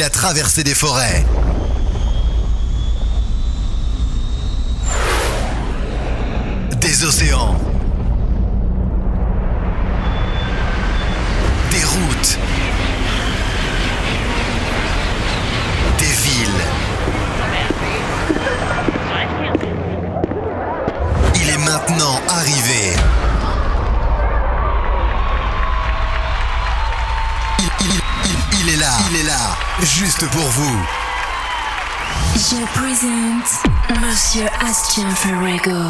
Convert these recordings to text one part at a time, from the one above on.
Il a traversé des forêts. Des océans. Des routes. Des villes. Il est maintenant arrivé. Il- est là, il est là, juste pour vous. Je présente Monsieur Astien Ferrego.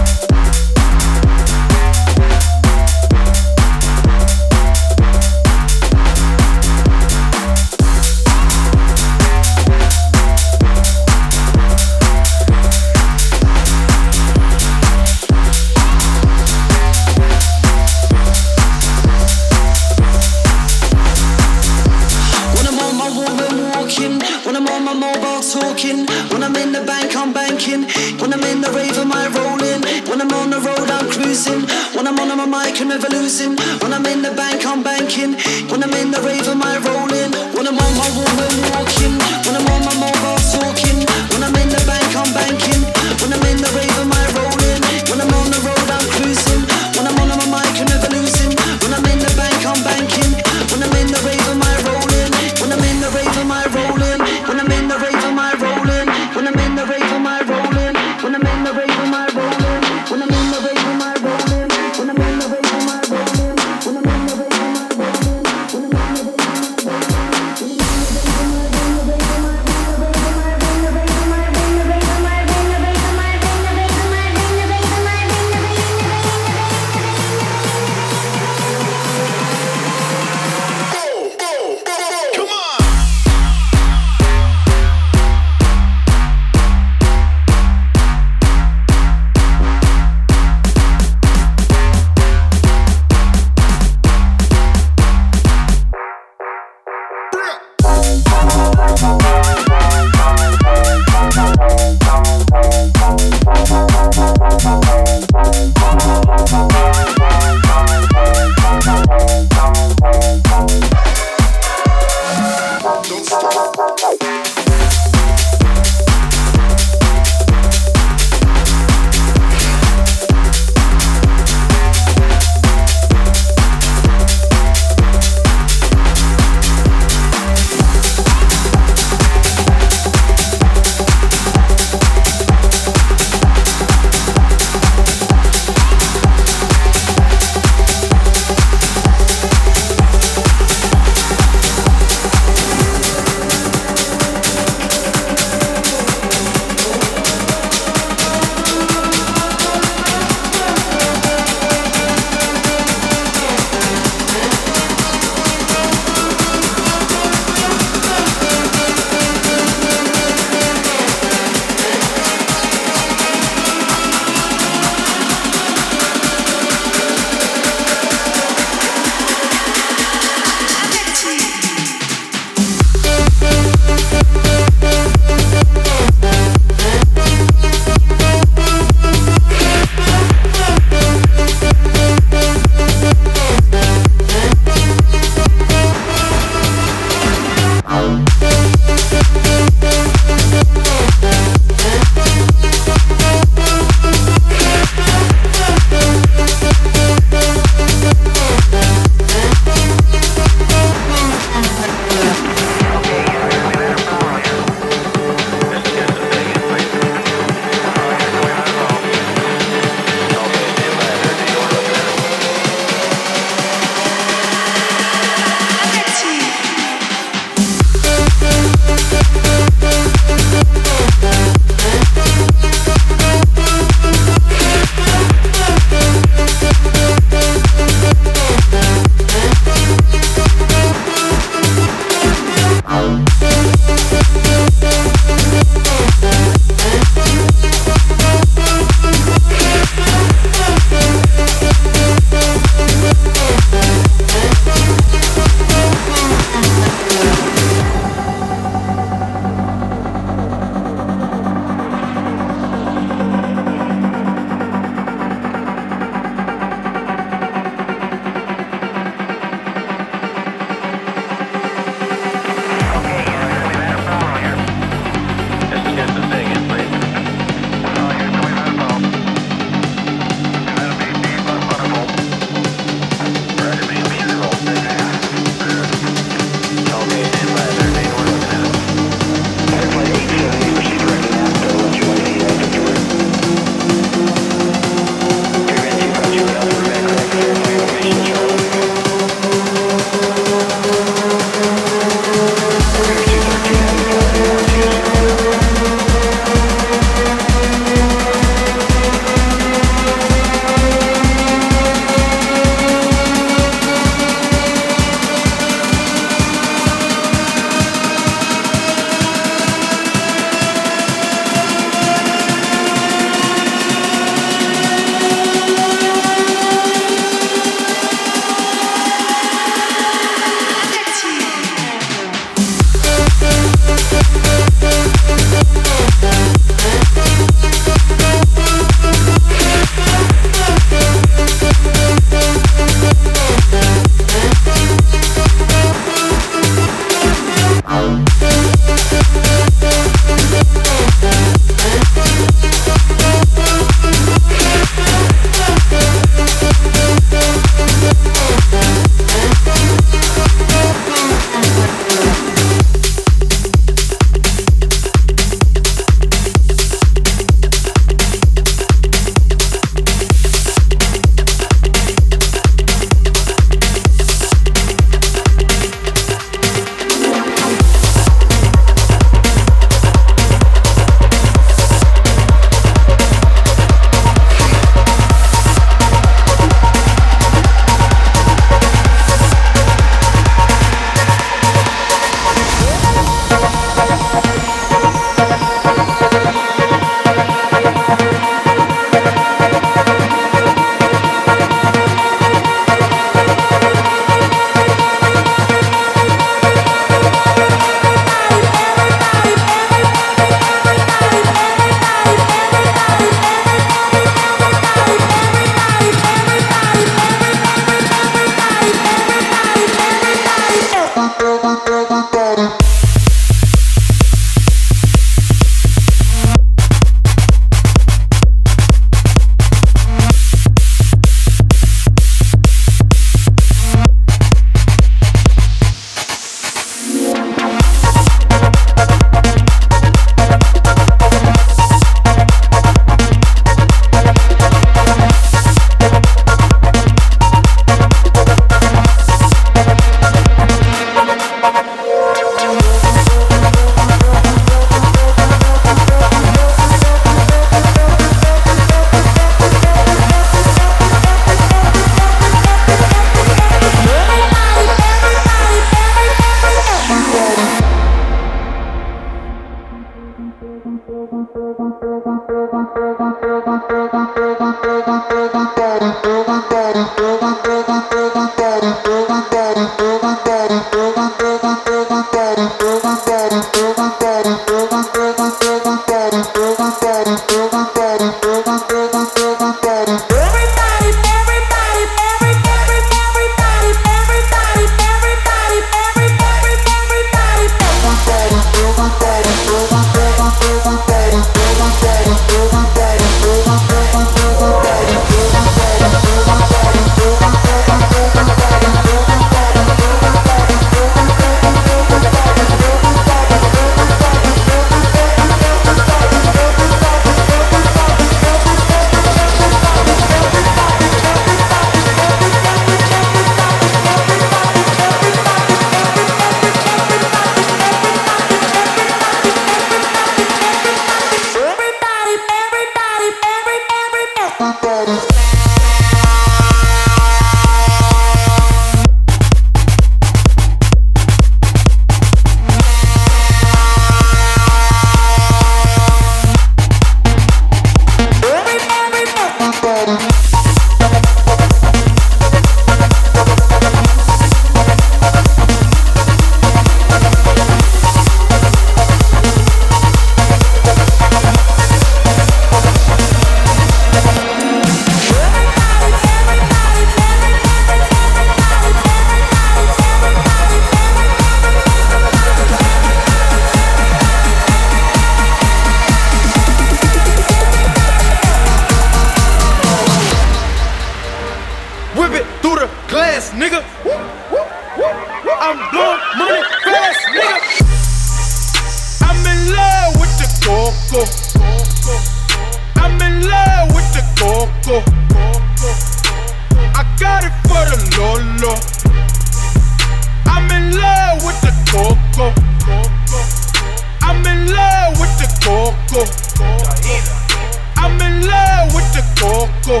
I'm in love with the coco.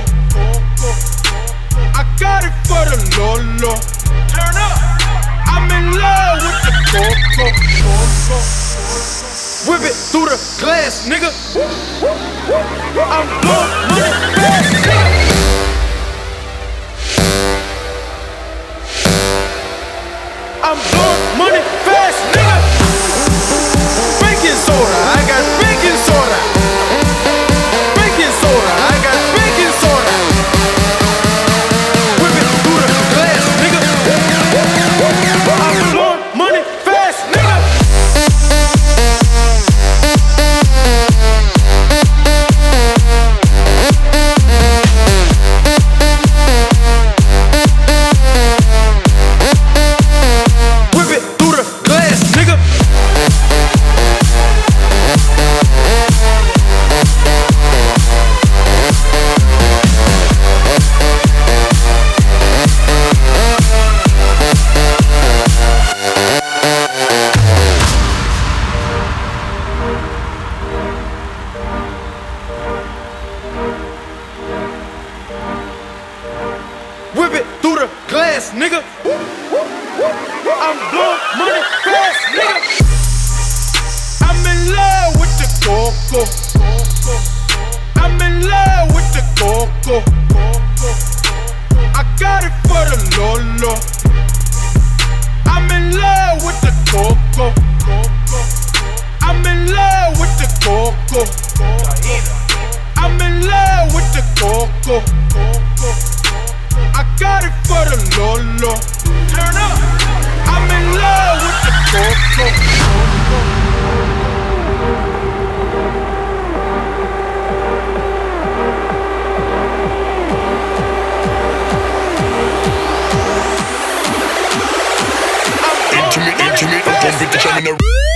I got it for the lolo. Turn up. I'm in love with the coco. Whip it through the glass, nigga. I'm blowing money fast. I'm blowing. coco. I'm in love with the coco. I got it for the Lolo. Turn up. I'm in love with the coco. Intimate, intimate, don't be the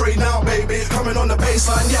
trade now, baby. Coming on the baseline, yeah,